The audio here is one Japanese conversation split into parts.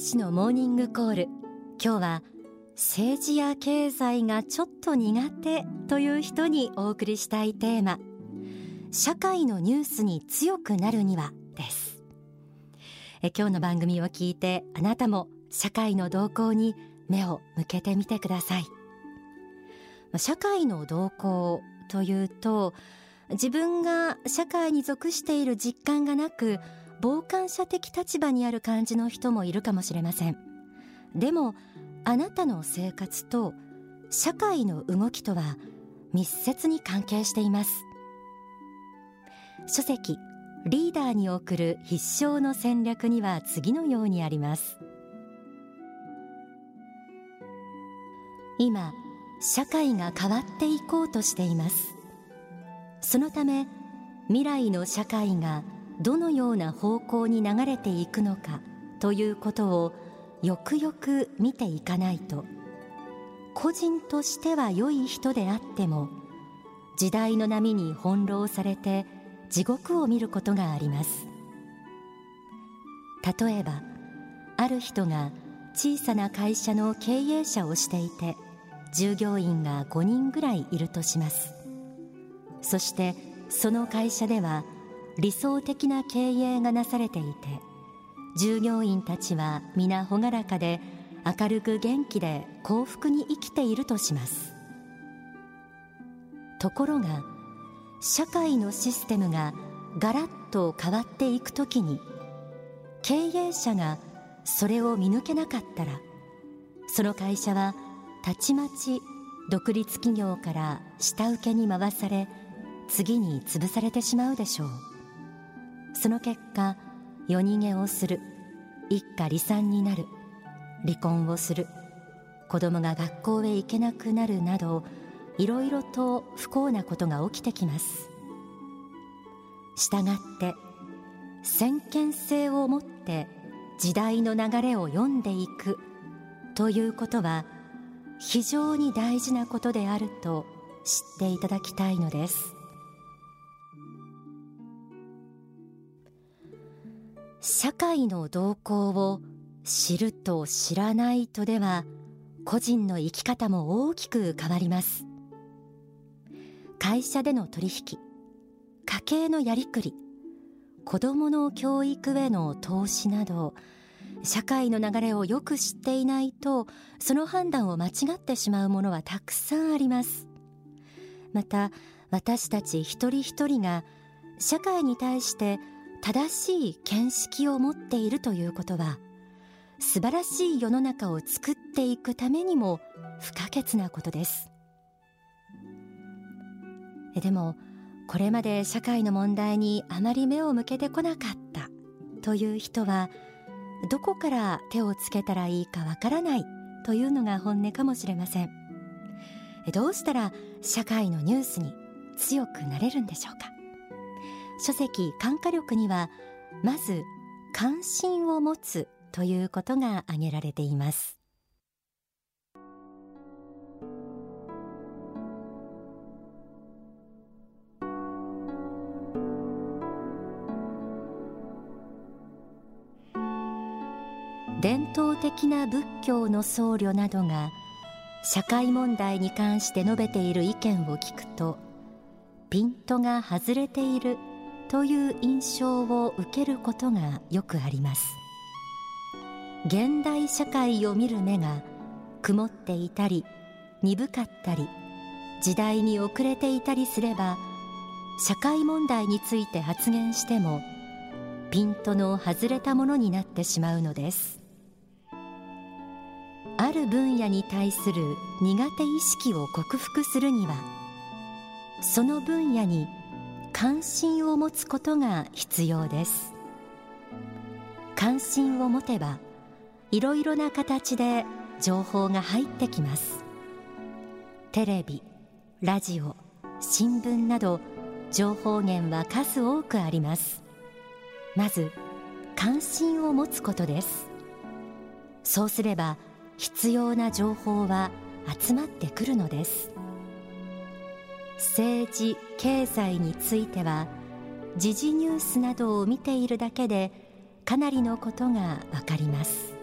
使のモーニングコール。今日は政治や経済がちょっと苦手という人にお送りしたいテーマ。社会のニュースに強くなるにはです。え今日の番組を聞いてあなたも社会の動向に目を向けてみてください。社会の動向というと自分が社会に属している実感がなく傍観者的立場にある感じの人もいるかもしれません。でもあなたの生活と社会の動きとは密接に関係しています。書籍リーダーに送る必勝の戦略には次のようにあります。今社会が変わっていこうとしています。そのため未来の社会がどのような方向に流れていくのかということをよくよく見ていかないと。個人としては良い人であっても時代の波に翻弄されて地獄を見ることがあります。例えばある人が小さな会社の経営者をしていて従業員が5人ぐらいいるとします。そしてその会社では理想的な経営がなされていて従業員たちは皆朗らかで明るく元気で幸福に生きているとします。ところが社会のシステムがガラッと変わっていくときに経営者がそれを見抜けなかったらその会社はたちまち独立企業から下請けに回され次に潰されてしまうでしょう。その結果夜逃げをする。一家離散になる。離婚をする。子供が学校へ行けなくなるなどいろいろと不幸なことが起きてきます。したがって先見性を持って時代の流れを読んでいく。ということは非常に大事なことであると知っていただきたいのです。社会の動向を知ると知らないとでは個人の生き方も大きく変わります。会社での取引家計のやりくり子どもの教育への投資など社会の流れをよく知っていないとその判断を間違ってしまうものはたくさんあります。また私たち一人一人が社会に対して正しい見識を持っているということは素晴らしい世の中を作っていくためにも不可欠なことです。でもこれまで社会の問題にあまり目を向けてこなかったという人はどこから手をつけたらいいかわからないというのが本音かもしれません。どうしたら社会のニュースに強くなれるんでしょうか？書籍感化力にはまず関心を持つということが挙げられています。伝統的な仏教の僧侶などが社会問題に関して述べている意見を聞くとピントが外れているという印象を受けることがよくあります。現代社会を見る目が曇っていたり鈍かったり時代に遅れていたりすれば社会問題について発言してもピントの外れたものになってしまうのです。ある分野に対する苦手意識を克服するにはその分野に関心を持つことが必要です。関心を持てばいろいろな形で情報が入ってきます。テレビラジオ新聞など情報源は数多くあります。まず関心を持つことです。そうすれば必要な情報は集まってくるのです。政治経済については時事ニュースなどを見ているだけでかなりのことがわかります。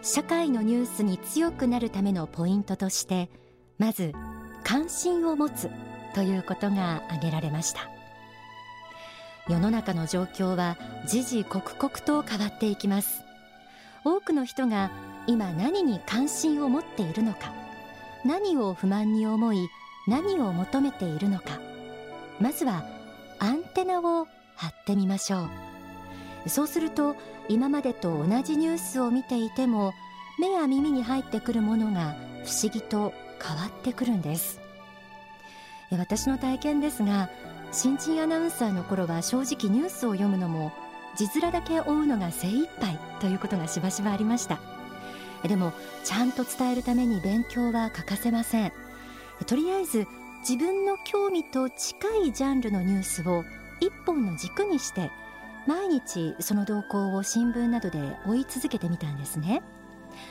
社会のニュースに強くなるためのポイントとしてまず関心を持つということが挙げられました。世の中の状況は時々刻々と変わっていきます。多くの人が今何に関心を持っているのか。何を不満に思い何を求めているのか。まずはアンテナを張ってみましょう。そうすると今までと同じニュースを見ていても目や耳に入ってくるものが不思議と変わってくるんです。私の体験ですが新人アナウンサーの頃は正直ニュースを読むのも字面だけ追うのが精一杯ということがしばしばありました。でもちゃんと伝えるために勉強は欠かせません。とりあえず自分の興味と近いジャンルのニュースを一本の軸にして毎日その動向を新聞などで追い続けてみたんですね。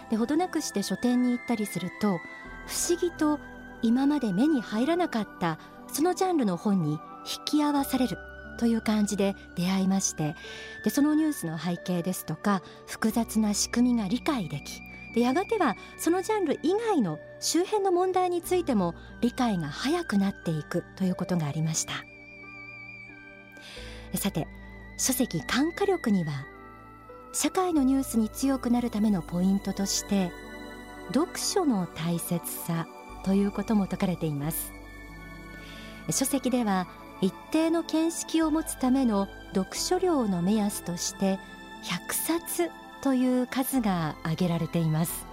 でほどなくして書店に行ったりすると不思議と今まで目に入らなかったそのジャンルの本に引き合わされるという感じで出会いましてでそのニュースの背景ですとか複雑な仕組みが理解できでやがてはそのジャンル以外の周辺の問題についても理解が早くなっていくということがありました。さて書籍感化力には社会のニュースに強くなるためのポイントとして読書の大切さということも説かれています。書籍では一定の見識を持つための読書量の目安として100冊という数が挙げられています。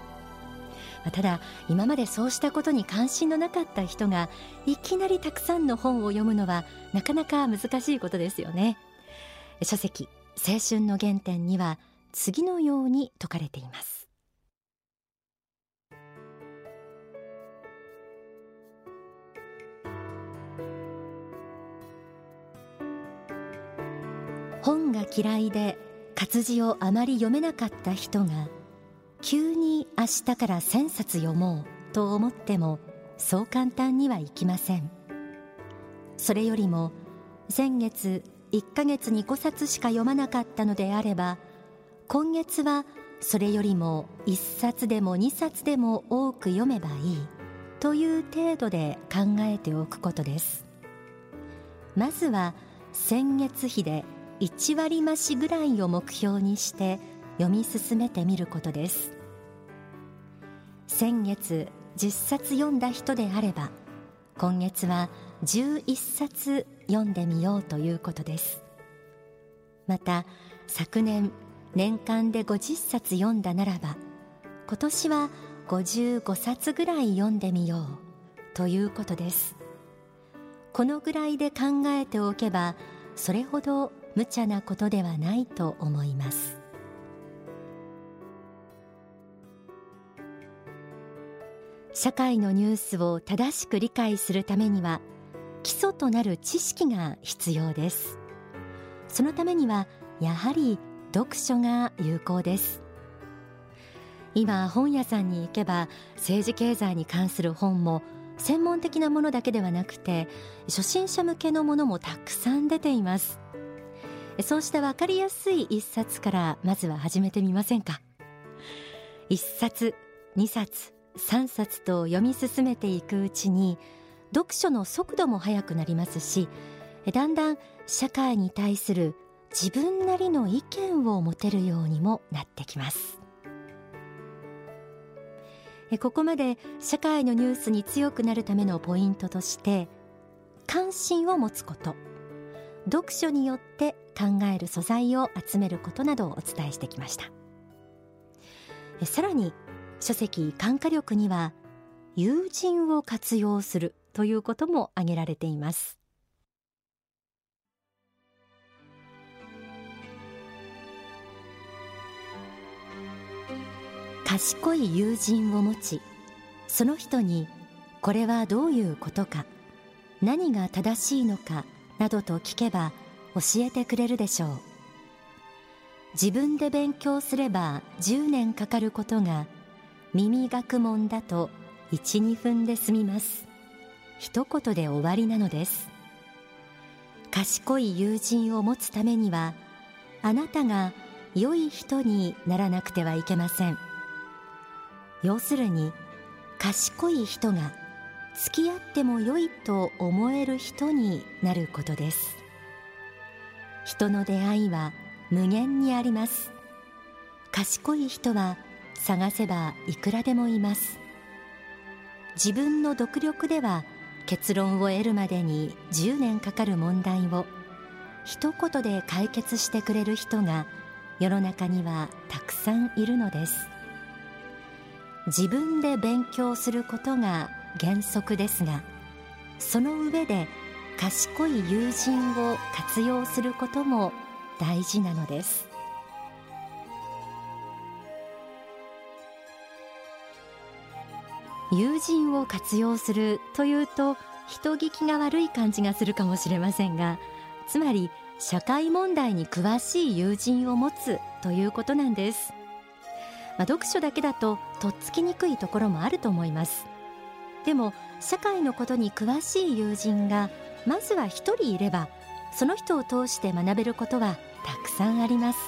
ただ今までそうしたことに関心のなかった人がいきなりたくさんの本を読むのはなかなか難しいことですよね。書籍青春の原点には次のように説かれています。本が嫌いで活字をあまり読めなかった人が急に明日から1000冊読もうと思ってもそう簡単にはいきません。それよりも先月1ヶ月に5冊しか読まなかったのであれば今月はそれよりも1冊でも2冊でも多く読めばいいという程度で考えておくことです。まずは先月比で1割増しぐらいを目標にして読み進めてみることです。先月10冊読んだ人であれば今月は11冊読んでみようということです。また昨年年間で50冊読んだならば今年は55冊ぐらい読んでみようということです。このぐらいで考えておけばそれほど無茶なことではないと思います。社会のニュースを正しく理解するためには基礎となる知識が必要です。そのためにはやはり読書が有効です。今本屋さんに行けば政治経済に関する本も専門的なものだけではなくて初心者向けのものもたくさん出ています。そうした分かりやすい一冊からまずは始めてみませんか？一冊二冊三冊と読み進めていくうちに読書の速度も速くなりますしだんだん社会に対する自分なりの意見を持てるようにもなってきます。ここまで社会のニュースに強くなるためのポイントとして関心を持つこと。読書によって考える素材を集めることなどをお伝えしてきました。さらに書籍感化力には友人を活用するということも挙げられています。賢い友人を持ちその人にこれはどういうことか何が正しいのかなどと聞けば教えてくれるでしょう。自分で勉強すれば10年かかることが耳学問だと12分で済みます。一言で終わりなのです。賢い友人を持つためにはあなたが良い人にならなくてはいけません。要するに賢い人が付き合っても良いと思える人になることです。人の出会いは無限にあります。賢い人は探せばいくらでもいます。自分の独力では結論を得るまでに10年かかる問題を一言で解決してくれる人が世の中にはたくさんいるのです。自分で勉強することが原則ですがその上で賢い友人を活用することも大事なのです。友人を活用するというと人聞きが悪い感じがするかもしれませんがつまり社会問題に詳しい友人を持つということなんです、まあ、読書だけだととっつきにくいところもあると思います。でも社会のことに詳しい友人がまずは一人いればその人を通して学べることはたくさんあります。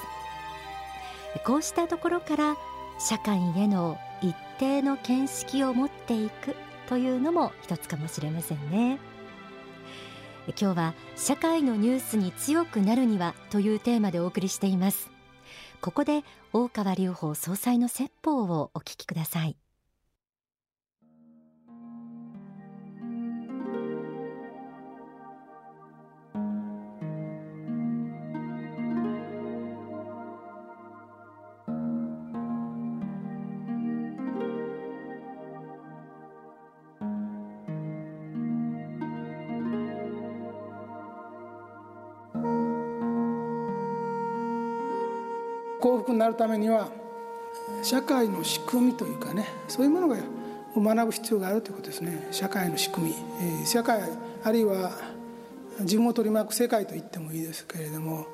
こうしたところから社会への一定の見識を持っていくというのも一つかもしれませんね。今日は社会のニュースに強くなるにはというテーマでお送りしています。ここで大川隆法総裁の説法をお聞きください。なるためには社会の仕組みというかねそういうものが学ぶ必要があるということですね。社会の仕組み、え社会あるいは自分を取り巻く世界と言ってもいいですけれども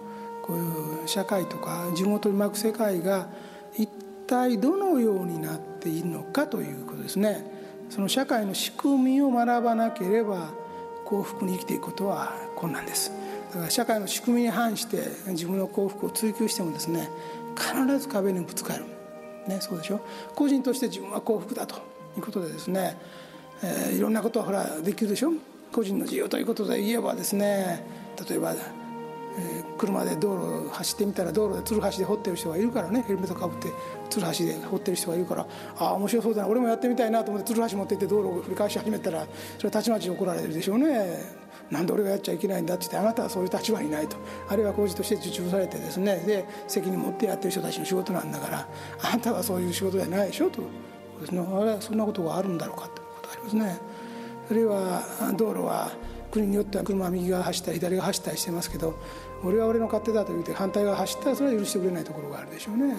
こういう社会とか自分を取り巻く世界が一体どのようになっているのかということですね。その社会の仕組みを学ばなければ幸福に生きていくことは困難です。だから社会の仕組みに反して自分の幸福を追求してもですね必ず壁にぶつかる、ね、そうでしょ？個人として自分は幸福だということでですね、えー、いろんなことはほらできるでしょ？個人の自由ということで言えばですね例えば、え、車で道路走ってみたら道路でつるはしで掘ってる人がいるからね。ヘルメットかぶってつるはしで掘ってる人がいるから。ああ面白そうだな。俺もやってみたいなと思ってつるはし持ってって道路を振り返し始めたらそれはたちまち怒られるでしょうね。なんで俺がやっちゃいけないんだって言ってあなたはそういう立場にないと。あるいは工事として受注されてですね。で責任持ってやってる人たちの仕事なんだからあなたはそういう仕事じゃないでしょとですね。あれそんなことがあるんだろうかということがありますね。あるいは道路は国によっては車は右側走ったり左側走ったりしてますけど俺は俺の勝手だと言って反対側走ったらそれは許してくれないところがあるでしょうね。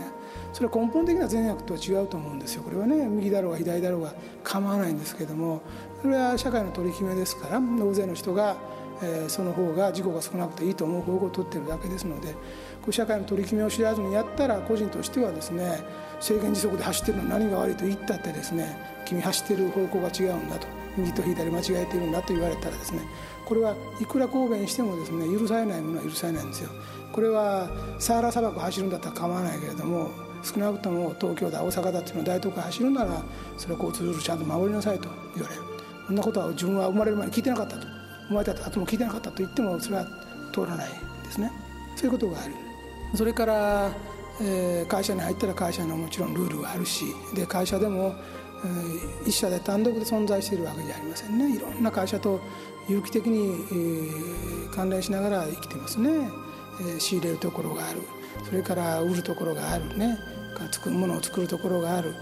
それは根本的な善悪とは違うと思うんですよ。これはね右だろうが左だろうが構わないんですけどもそれは社会の取り決めですから大勢の人が、えー、その方が事故が少なくていいと思う方向を取ってるだけですのでこう社会の取り決めを知らずにやったら個人としてはですね制限時速で走ってるの何が悪いと言ったってですね君走ってる方向が違うんだと。右と左間違えているんだと言われたらですねこれはいくら抗弁してもですね許されないものは許されないんですよ。これはサハラ砂漠走るんだったら構わないけれども少なくとも東京だ大阪だっていうのは大都会走るならそれは交通ルールちゃんと守りなさいと言われる。そんなことは自分は生まれる前に聞いてなかったと。生まれた後も聞いてなかったと言ってもそれは通らないですね。そういうことがある。それから、えー、会社に入ったら会社のもちろんルールがあるしで会社でも一社で単独で存在しているわけじゃありませんね。いろんな会社と有機的に関連しながら生きてますね。仕入れるところがある。それから売るところがあるね。作るものを作るところがある。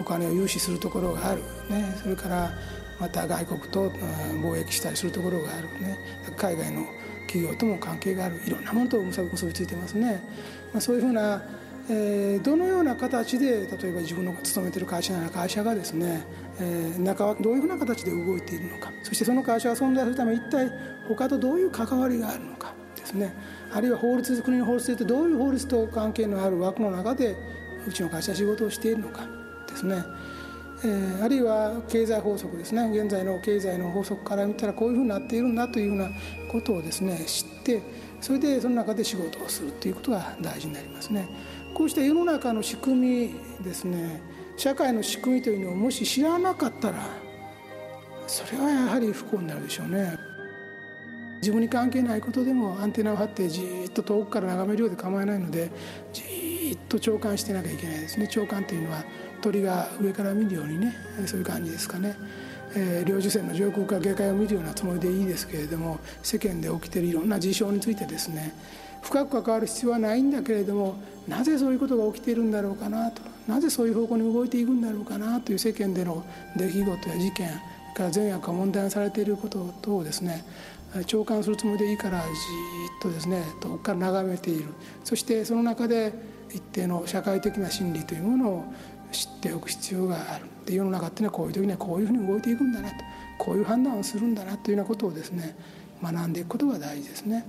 お金を融資するところがある、ね、それからまた外国と貿易したりするところがあるね。海外の企業とも関係がある。いろんなものと結びついてますね、まあ、そういうふうなえー、どのような形で例えば自分の勤めてる会社なら会社がですね、えー、中はどういうふうな形で動いているのか。そしてその会社が存在するために一体他とどういう関わりがあるのかですね。あるいは法律国の法律でどういう法律と関係のある枠の中でうちの会社は仕事をしているのかですね、えー、あるいは経済法則ですね。現在の経済の法則から見たらこういうふうになっているんだというふうなことをですね知ってそれでその中で仕事をするということが大事になりますね。こうした世の中の仕組みですね社会の仕組みというのをもし知らなかったらそれはやはり不幸になるでしょうね自分に関係ないことでもアンテナを張ってじっと遠くから眺めるようで構わないのでじっと長官してなきゃいけないですね長官というのは鳥が上から見るようにねそういう感じですかね。え、領事船の上空から下界を見るようなつもりでいいですけれども世間で起きているいろんな事象についてですね深く関わる必要はないんだけれどもなぜそういうことが起きているんだろうかなと。なぜそういう方向に動いていくんだろうかなという世間での出来事や事件から善悪が問題にされていること等をですね。長官するつもりでいいからじっとですね遠くから眺めている。そしてその中で一定の社会的な心理というものを知っておく必要がある。で世の中っていうのはこういう時にはこういうふうに動いていくんだなと。こういう判断をするんだなというようなことをですね学んでいくことが大事ですね。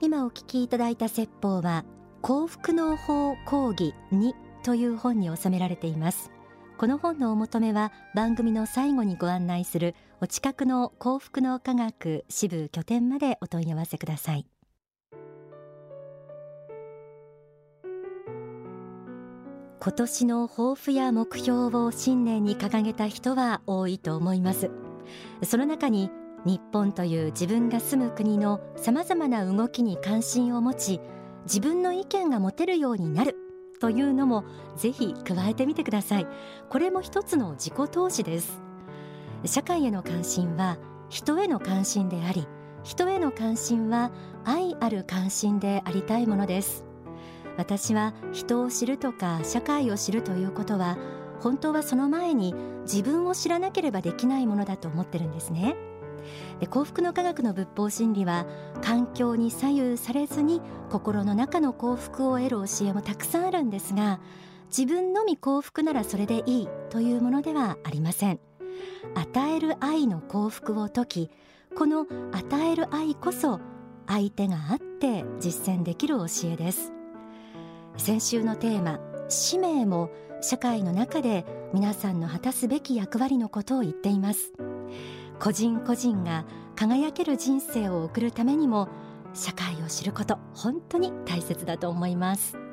今お聞きいただいた説法は幸福の法講義2という本に収められています。この本のお求めは番組の最後にご案内するお近くの幸福の科学支部拠点までお問い合わせください。今年の抱負や目標を新年に掲げた人は多いと思います。その中に日本という自分が住む国のさまざまな動きに関心を持ち自分の意見が持てるようになるというのもぜひ加えてみてください。これも一つの自己投資です。社会への関心は人への関心であり人への関心は愛ある関心でありたいものです。私は人を知るとか社会を知るということは本当はその前に自分を知らなければできないものだと思ってるんですね。で幸福の科学の仏法真理は環境に左右されずに心の中の幸福を得る教えもたくさんあるんですが自分のみ幸福ならそれでいいというものではありません。与える愛の幸福を説きこの与える愛こそ相手があって実践できる教えです。先週のテーマ使命も社会の中で皆さんの果たすべき役割のことを言っています。個人個人が輝ける人生を送るためにも社会を知ること本当に大切だと思います。